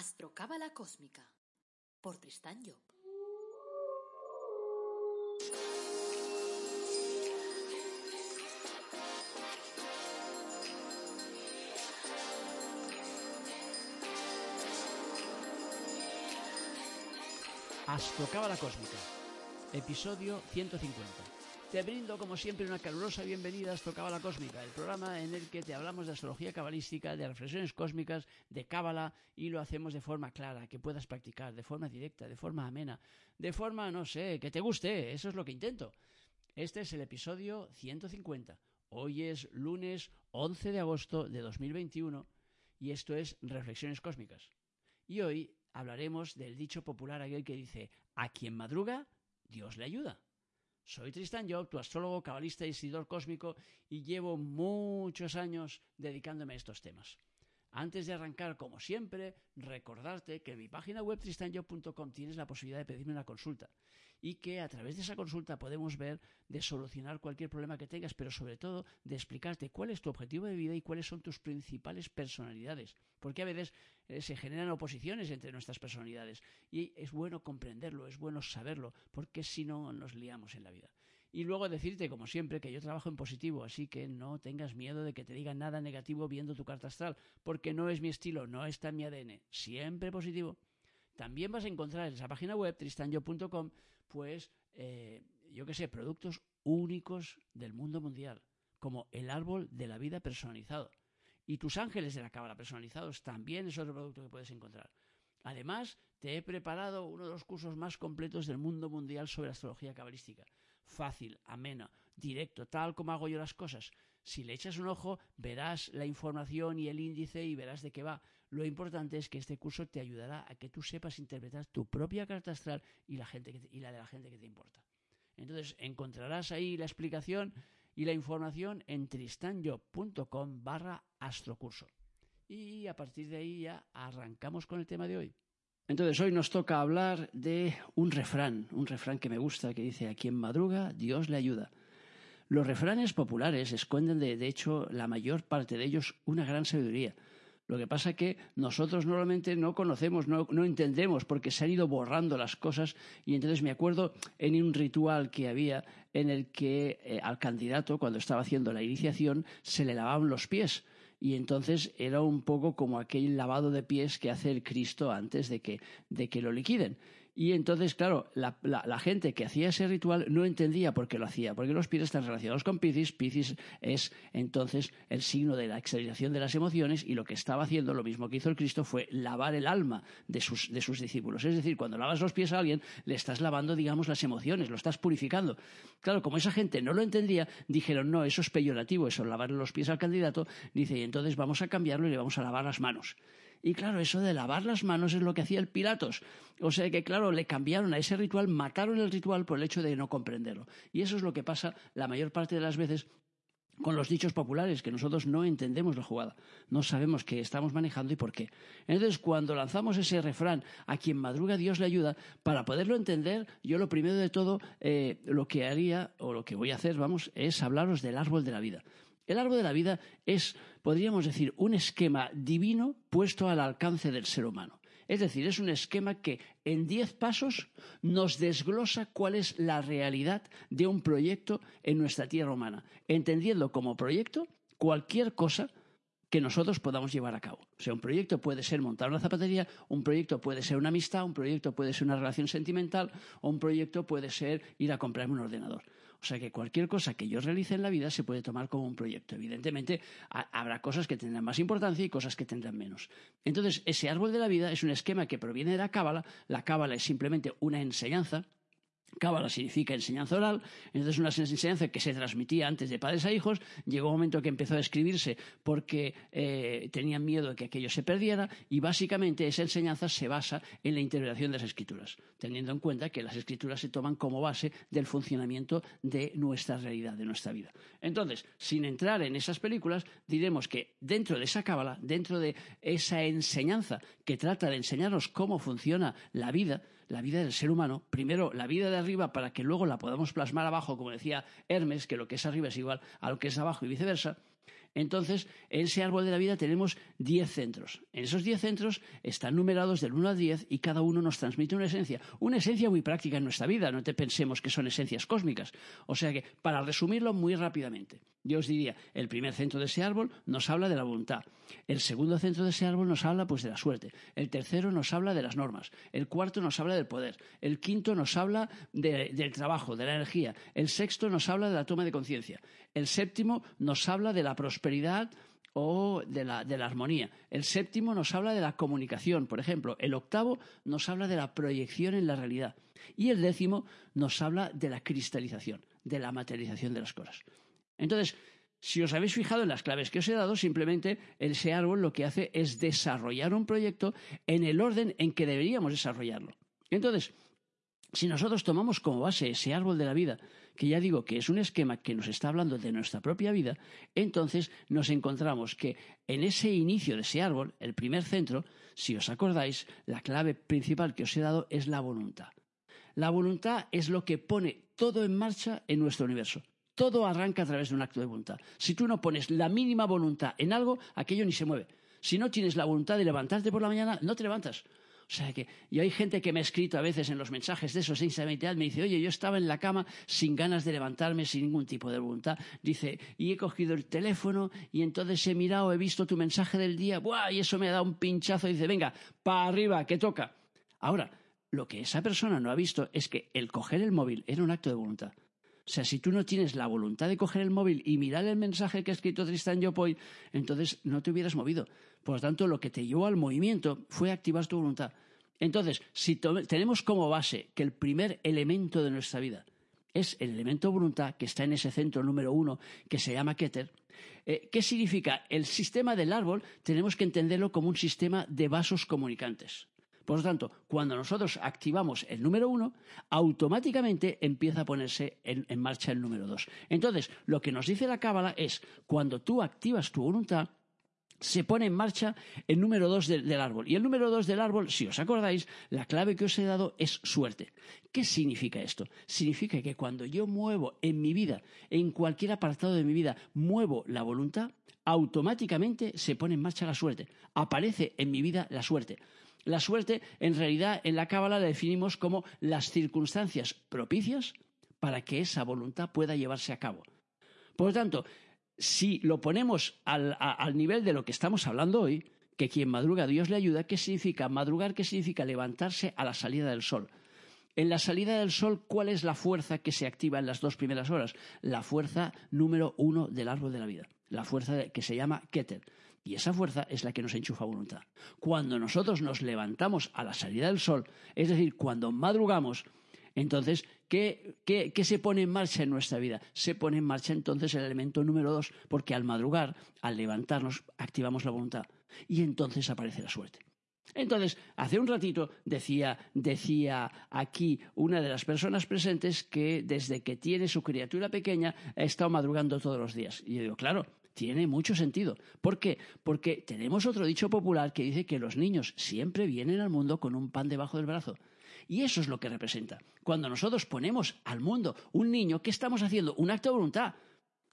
Astrocábala Cósmica por Tristán Job. Astrocábala Cósmica, episodio 150. Te brindo, como siempre, una calurosa bienvenida a Astrocábala Cósmica, el programa en el que te hablamos de astrología cabalística, de reflexiones cósmicas, de cábala, y lo hacemos de forma clara, que puedas practicar, de forma directa, de forma amena, de forma, no sé, que te guste, eso es lo que intento. Este es el episodio 150. Hoy es lunes 11 de agosto de 2021 y esto es Reflexiones Cósmicas. Y hoy hablaremos del dicho popular aquel que dice, a quien madruga, Dios le ayuda. Soy Tristan Job, tu astrólogo, cabalista y cósmico, y llevo muchos años dedicándome a estos temas. Antes de arrancar, como siempre, recordarte que en mi página web tristanjob.com tienes la posibilidad de pedirme una consulta y que a través de esa consulta podemos ver de solucionar cualquier problema que tengas, pero sobre todo de explicarte cuál es tu objetivo de vida y cuáles son tus principales personalidades. Porque a veces eh, se generan oposiciones entre nuestras personalidades y es bueno comprenderlo, es bueno saberlo, porque si no nos liamos en la vida. Y luego decirte, como siempre, que yo trabajo en positivo, así que no tengas miedo de que te digan nada negativo viendo tu carta astral, porque no es mi estilo, no está en mi ADN, siempre positivo. También vas a encontrar en esa página web, tristanyo.com, pues, eh, yo qué sé, productos únicos del mundo mundial, como el árbol de la vida personalizado. Y tus ángeles de la cámara personalizados también es otro producto que puedes encontrar. Además, te he preparado uno de los cursos más completos del mundo mundial sobre astrología cabalística. Fácil, ameno, directo, tal como hago yo las cosas. Si le echas un ojo, verás la información y el índice y verás de qué va. Lo importante es que este curso te ayudará a que tú sepas interpretar tu propia carta astral y la, gente y la de la gente que te importa. Entonces encontrarás ahí la explicación y la información en tristanyo.com barra astrocurso. Y a partir de ahí ya arrancamos con el tema de hoy. Entonces hoy nos toca hablar de un refrán, un refrán que me gusta, que dice, a quien madruga, Dios le ayuda. Los refranes populares esconden, de, de hecho, la mayor parte de ellos una gran sabiduría. Lo que pasa que nosotros normalmente no conocemos, no, no, entendemos, porque se han ido borrando las cosas. Y entonces me acuerdo en un ritual que había en el que eh, al candidato, cuando estaba haciendo la iniciación, se le lavaban los pies y entonces era un poco como aquel lavado de pies que hace el Cristo antes de que, de que lo liquiden. Y entonces, claro, la, gente que hacía ese ritual no entendía por qué lo hacía, porque los pies están relacionados con Piscis. Piscis es entonces el signo de la exaltación de las emociones y lo que estaba haciendo, lo mismo que hizo el Cristo, fue lavar el alma de sus, de sus discípulos. Es decir, cuando lavas los pies a alguien, le estás lavando, digamos, las emociones, lo estás purificando. Claro, como esa gente no lo entendía, dijeron, no, eso es peyorativo, eso, lavarle los pies al candidato. Dice, y entonces vamos a cambiarlo y le vamos a lavar las manos. Y claro, eso de lavar las manos es lo que hacía el Pilatos. O sea que, claro, le cambiaron a ese ritual, mataron el ritual por el hecho de no comprenderlo. Y eso es lo que pasa la mayor parte de las veces con los dichos populares, que nosotros no entendemos la jugada, no sabemos qué estamos manejando y por qué. Entonces, cuando lanzamos ese refrán, a quien madruga Dios le ayuda, para poderlo entender, yo lo primero de todo, eh, lo que haría, o lo que voy a hacer, vamos, es hablaros del árbol de la vida. El árbol de la vida es, podríamos decir, un esquema divino puesto al alcance del ser humano. Es decir, es un esquema que en diez pasos nos desglosa cuál es la realidad de un proyecto en nuestra tierra humana, entendiendo como proyecto cualquier cosa que nosotros podamos llevar a cabo. O sea, un proyecto puede ser montar una zapatería, un proyecto puede ser una amistad, un proyecto puede ser una relación sentimental o un proyecto puede ser ir a comprarme un ordenador. O sea que cualquier cosa que yo realice en la vida se puede tomar como un proyecto. Evidentemente, habrá cosas que tendrán más importancia y cosas que tendrán menos. Entonces, ese árbol de la vida es un esquema que proviene de la cábala. La cábala es simplemente una enseñanza Cábala significa enseñanza oral, entonces una enseñanza que se transmitía antes de padres a hijos, llegó un momento que empezó a escribirse porque eh, tenían miedo de que aquello se perdiera y básicamente esa enseñanza se basa en la interpretación de las escrituras, teniendo en cuenta que las escrituras se toman como base del funcionamiento de nuestra realidad, de nuestra vida. Entonces, sin entrar en esas películas, diremos que dentro de esa cábala, dentro de esa enseñanza que trata de enseñarnos cómo funciona la vida, la vida del ser humano, primero la vida de arriba para que luego la podamos plasmar abajo, como decía Hermes, que lo que es arriba es igual a lo que es abajo y viceversa. Entonces, en ese árbol de la vida tenemos 10 centros. En esos 10 centros están numerados del 1 al 10 y cada uno nos transmite una esencia. Una esencia muy práctica en nuestra vida, no te pensemos que son esencias cósmicas. O sea que, para resumirlo muy rápidamente, yo os diría, el primer centro de ese árbol nos habla de la voluntad. El segundo centro de ese árbol nos habla pues de la suerte. El tercero nos habla de las normas. El cuarto nos habla del poder. El quinto nos habla del trabajo, de la energía. El sexto nos habla de la toma de conciencia. El séptimo nos habla de la prosperidad o de la, de la, armonía. El séptimo nos habla de la comunicación, por ejemplo. El octavo nos habla de la proyección en la realidad. Y el décimo nos habla de la cristalización, de la materialización de las cosas. Entonces, si os habéis fijado en las claves que os he dado, simplemente ese árbol lo que hace es desarrollar un proyecto en el orden en que deberíamos desarrollarlo. Entonces, si nosotros tomamos como base ese árbol de la vida, que ya digo que es un esquema que nos está hablando de nuestra propia vida, entonces nos encontramos que en ese inicio de ese árbol, el primer centro, si os acordáis, la clave principal que os he dado es la voluntad. La voluntad es lo que pone todo en marcha en nuestro universo. Todo arranca a través de un acto de voluntad. Si tú no pones la mínima voluntad en algo, aquello ni se mueve. Si no tienes la voluntad de levantarte por la mañana, no te levantas. O sea que, y hay gente que me ha escrito a veces en los mensajes de esos Instagram me dice, oye, yo estaba en la cama sin ganas de levantarme, sin ningún tipo de voluntad. Dice, y he cogido el teléfono y entonces he mirado, he visto tu mensaje del día, ¡buah! Y eso me ha dado un pinchazo y dice, venga, para arriba, que toca. Ahora, lo que esa persona no ha visto es que el coger el móvil era un acto de voluntad. O sea, si tú no tienes la voluntad de coger el móvil y mirar el mensaje que ha escrito Tristan Yopoy, entonces no te hubieras movido. Por lo tanto, lo que te llevó al movimiento fue activar tu voluntad. Entonces, si tenemos como base que el primer elemento de nuestra vida es el elemento voluntad que está en ese centro número uno que se llama Keter, eh, ¿qué significa? El sistema del árbol tenemos que entenderlo como un sistema de vasos comunicantes. Por lo tanto, cuando nosotros activamos el número uno, automáticamente empieza a ponerse en, marcha el número dos. Entonces, lo que nos dice la Cábala es, cuando tú activas tu voluntad, se pone en marcha el número dos del, árbol. Y el número dos del árbol, si os acordáis, la clave que os he dado es suerte. ¿Qué significa esto? Significa que cuando yo muevo en mi vida, en cualquier apartado de mi vida, muevo la voluntad, automáticamente se pone en marcha la suerte. Aparece en mi vida la suerte. La suerte, en realidad, en la Cábala la definimos como las circunstancias propicias para que esa voluntad pueda llevarse a cabo. Por lo tanto, si lo ponemos al, nivel de lo que estamos hablando hoy, que quien madruga Dios le ayuda, ¿qué significa madrugar? ¿Qué significa levantarse a la salida del sol? En la salida del sol, ¿cuál es la fuerza que se activa en las dos primeras horas? La fuerza número uno del árbol de la vida, la fuerza que se llama Keter. Y esa fuerza es la que nos enchufa voluntad. Cuando nosotros nos levantamos a la salida del sol, es decir, cuando madrugamos, entonces, ¿qué, se pone en marcha en nuestra vida? Se pone en marcha entonces el elemento número dos, porque al madrugar, al levantarnos, activamos la voluntad. Y entonces aparece la suerte. Entonces, hace un ratito decía, decía aquí una de las personas presentes que desde que tiene su criatura pequeña ha estado madrugando todos los días. Y yo digo, claro, tiene mucho sentido. ¿Por qué? Porque tenemos otro dicho popular que dice que los niños siempre vienen al mundo con un pan debajo del brazo. Y eso es lo que representa. Cuando nosotros ponemos al mundo un niño, ¿qué estamos haciendo? Un acto de voluntad.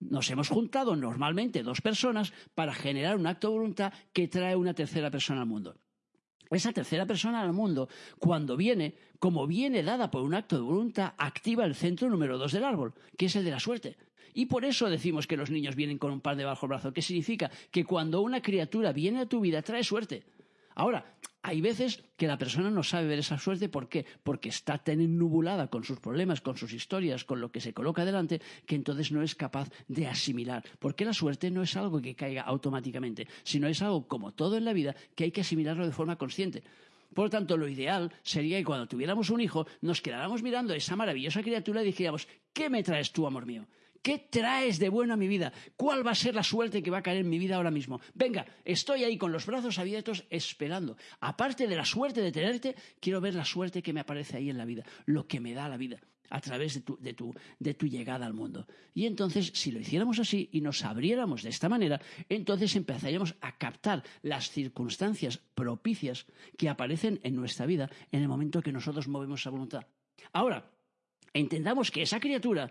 Nos hemos juntado normalmente dos personas para generar un acto de voluntad que trae una tercera persona al mundo. Esa tercera persona al mundo, cuando viene, como viene dada por un acto de voluntad, activa el centro número dos del árbol, que es el de la suerte. Y por eso decimos que los niños vienen con un par debajo del brazo, que significa que cuando una criatura viene a tu vida trae suerte. Ahora, hay veces que la persona no sabe ver esa suerte, ¿por qué? Porque está tan ennubulada con sus problemas, con sus historias, con lo que se coloca delante, que entonces no es capaz de asimilar. Porque la suerte no es algo que caiga automáticamente, sino es algo, como todo en la vida, que hay que asimilarlo de forma consciente. Por lo tanto, lo ideal sería que cuando tuviéramos un hijo nos quedáramos mirando a esa maravillosa criatura y dijéramos, ¿qué me traes tú, amor mío? ¿Qué traes de bueno a mi vida? ¿Cuál va a ser la suerte que va a caer en mi vida ahora mismo? Venga, estoy ahí con los brazos abiertos esperando. Aparte de la suerte de tenerte, quiero ver la suerte que me aparece ahí en la vida, lo que me da la vida a través de tu, llegada al mundo. Y entonces, si lo hiciéramos así y nos abriéramos de esta manera, entonces empezaríamos a captar las circunstancias propicias que aparecen en nuestra vida en el momento que nosotros movemos esa voluntad. Ahora, entendamos que esa criatura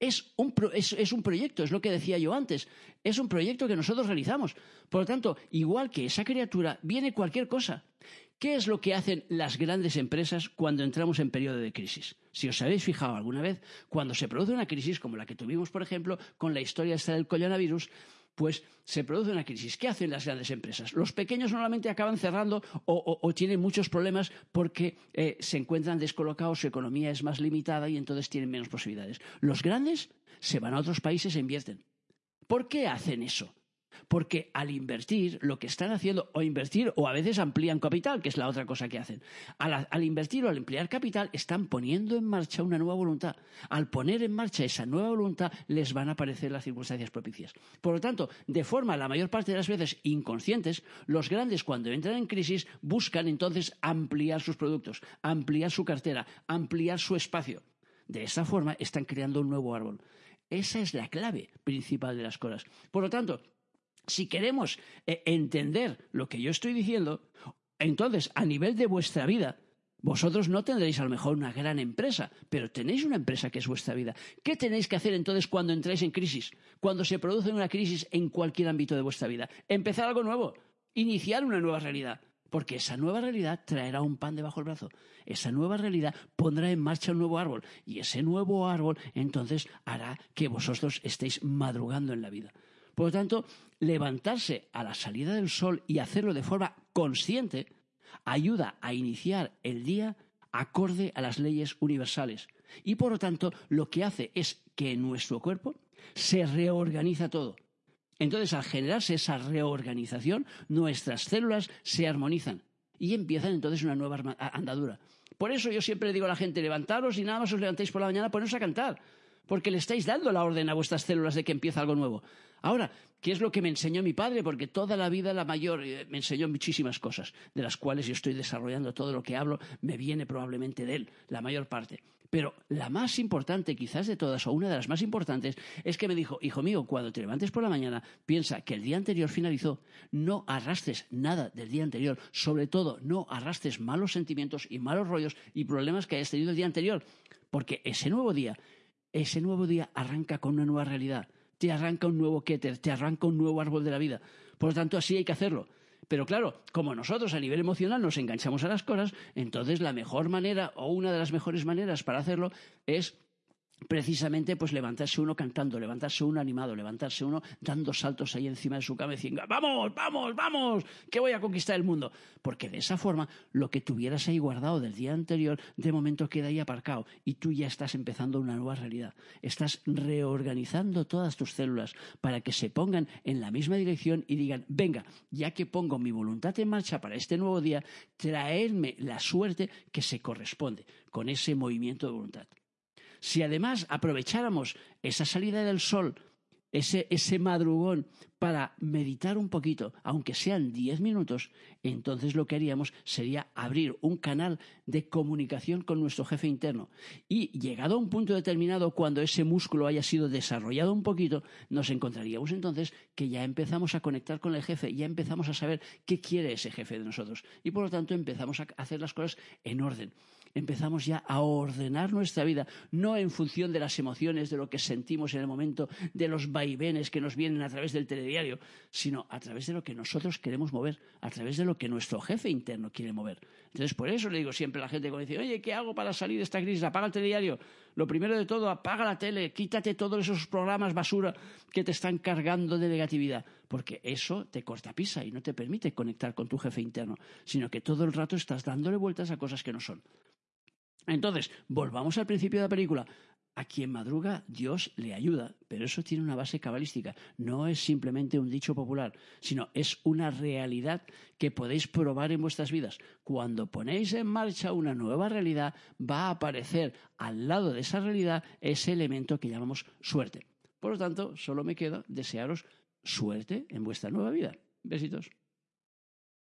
Es un, es un proyecto, es lo que decía yo antes, es un proyecto que nosotros realizamos. Por lo tanto, igual que esa criatura, viene cualquier cosa. ¿Qué es lo que hacen las grandes empresas cuando entramos en periodo de crisis? Si os habéis fijado alguna vez, cuando se produce una crisis como la que tuvimos, por ejemplo, con la historia esta del coronavirus, pues se produce una crisis. ¿Qué hacen las grandes empresas? Los pequeños normalmente acaban cerrando o, tienen muchos problemas porque eh, se encuentran descolocados, su economía es más limitada y entonces tienen menos posibilidades. Los grandes se van a otros países e invierten. ¿Por qué hacen eso? Porque al invertir, lo que están haciendo, o invertir, o a veces amplían capital, que es la otra cosa que hacen. Al, invertir o al emplear capital, están poniendo en marcha una nueva voluntad. Al poner en marcha esa nueva voluntad, les van a aparecer las circunstancias propicias. Por lo tanto, de forma la mayor parte de las veces inconscientes, los grandes cuando entran en crisis buscan entonces ampliar sus productos, ampliar su cartera, ampliar su espacio. De esa forma están creando un nuevo árbol. Esa es la clave principal de las cosas. Por lo tanto, si queremos eh, entender lo que yo estoy diciendo, entonces a nivel de vuestra vida, vosotros no tendréis a lo mejor una gran empresa, pero tenéis una empresa que es vuestra vida. ¿Qué tenéis que hacer entonces cuando entráis en crisis? Cuando se produce una crisis en cualquier ámbito de vuestra vida. Empezar algo nuevo, iniciar una nueva realidad. Porque esa nueva realidad traerá un pan debajo del brazo. Esa nueva realidad pondrá en marcha un nuevo árbol. Y ese nuevo árbol entonces hará que vosotros estéis madrugando en la vida. Por lo tanto, levantarse a la salida del sol y hacerlo de forma consciente ayuda a iniciar el día acorde a las leyes universales. Y por lo tanto, lo que hace es que en nuestro cuerpo se reorganiza todo. Entonces, al generarse esa reorganización, nuestras células se armonizan y empiezan entonces una nueva andadura. Por eso yo siempre digo a la gente, levantaros y nada más os levantéis por la mañana, poneros a cantar, porque le estáis dando la orden a vuestras células de que empieza algo nuevo. Ahora, ¿qué es lo que me enseñó mi padre? Porque toda la vida la mayor eh, me enseñó muchísimas cosas, de las cuales yo estoy desarrollando todo lo que hablo, me viene probablemente de él, la mayor parte. Pero la más importante, quizás de todas, o una de las más importantes, es que me dijo, hijo mío, cuando te levantes por la mañana, piensa que el día anterior finalizó, no arrastres nada del día anterior, sobre todo no arrastres malos sentimientos y malos rollos y problemas que hayas tenido el día anterior, porque ese nuevo día, ese nuevo día arranca con una nueva realidad te arranca un nuevo Keter, te arranca un nuevo árbol de la vida. Por lo tanto, así hay que hacerlo. Pero claro, como nosotros a nivel emocional nos enganchamos a las cosas, entonces la mejor manera o una de las mejores maneras para hacerlo es precisamente pues levantarse uno cantando, levantarse uno animado, levantarse uno dando saltos ahí encima de su cama y diciendo, vamos, vamos, vamos, que voy a conquistar el mundo. Porque de esa forma lo que tuvieras ahí guardado del día anterior de momento queda ahí aparcado y tú ya estás empezando una nueva realidad. Estás reorganizando todas tus células para que se pongan en la misma dirección y digan, venga, ya que pongo mi voluntad en marcha para este nuevo día, traerme la suerte que se corresponde con ese movimiento de voluntad. Si además aprovecháramos esa salida del sol, ese, madrugón, para meditar un poquito, aunque sean diez minutos, entonces lo que haríamos sería abrir un canal de comunicación con nuestro jefe interno. Y llegado a un punto determinado, cuando ese músculo haya sido desarrollado un poquito, nos encontraríamos entonces que ya empezamos a conectar con el jefe, ya empezamos a saber qué quiere ese jefe de nosotros. Y por lo tanto empezamos a hacer las cosas en orden empezamos ya a ordenar nuestra vida, no en función de las emociones, de lo que sentimos en el momento, de los vaivenes que nos vienen a través del telediario, sino a través de lo que nosotros queremos mover, a través de lo que nuestro jefe interno quiere mover. Entonces, por eso le digo siempre a la gente cuando dice, oye, ¿qué hago para salir de esta crisis? Apaga el telediario. Lo primero de todo, apaga la tele, quítate todos esos programas basura que te están cargando de negatividad, porque eso te corta pisa y no te permite conectar con tu jefe interno, sino que todo el rato estás dándole vueltas a cosas que no son. Entonces, volvamos al principio de la película. A quien madruga, Dios le ayuda, pero eso tiene una base cabalística. No es simplemente un dicho popular, sino es una realidad que podéis probar en vuestras vidas. Cuando ponéis en marcha una nueva realidad, va a aparecer al lado de esa realidad ese elemento que llamamos suerte. Por lo tanto, solo me queda desearos suerte en vuestra nueva vida. Besitos.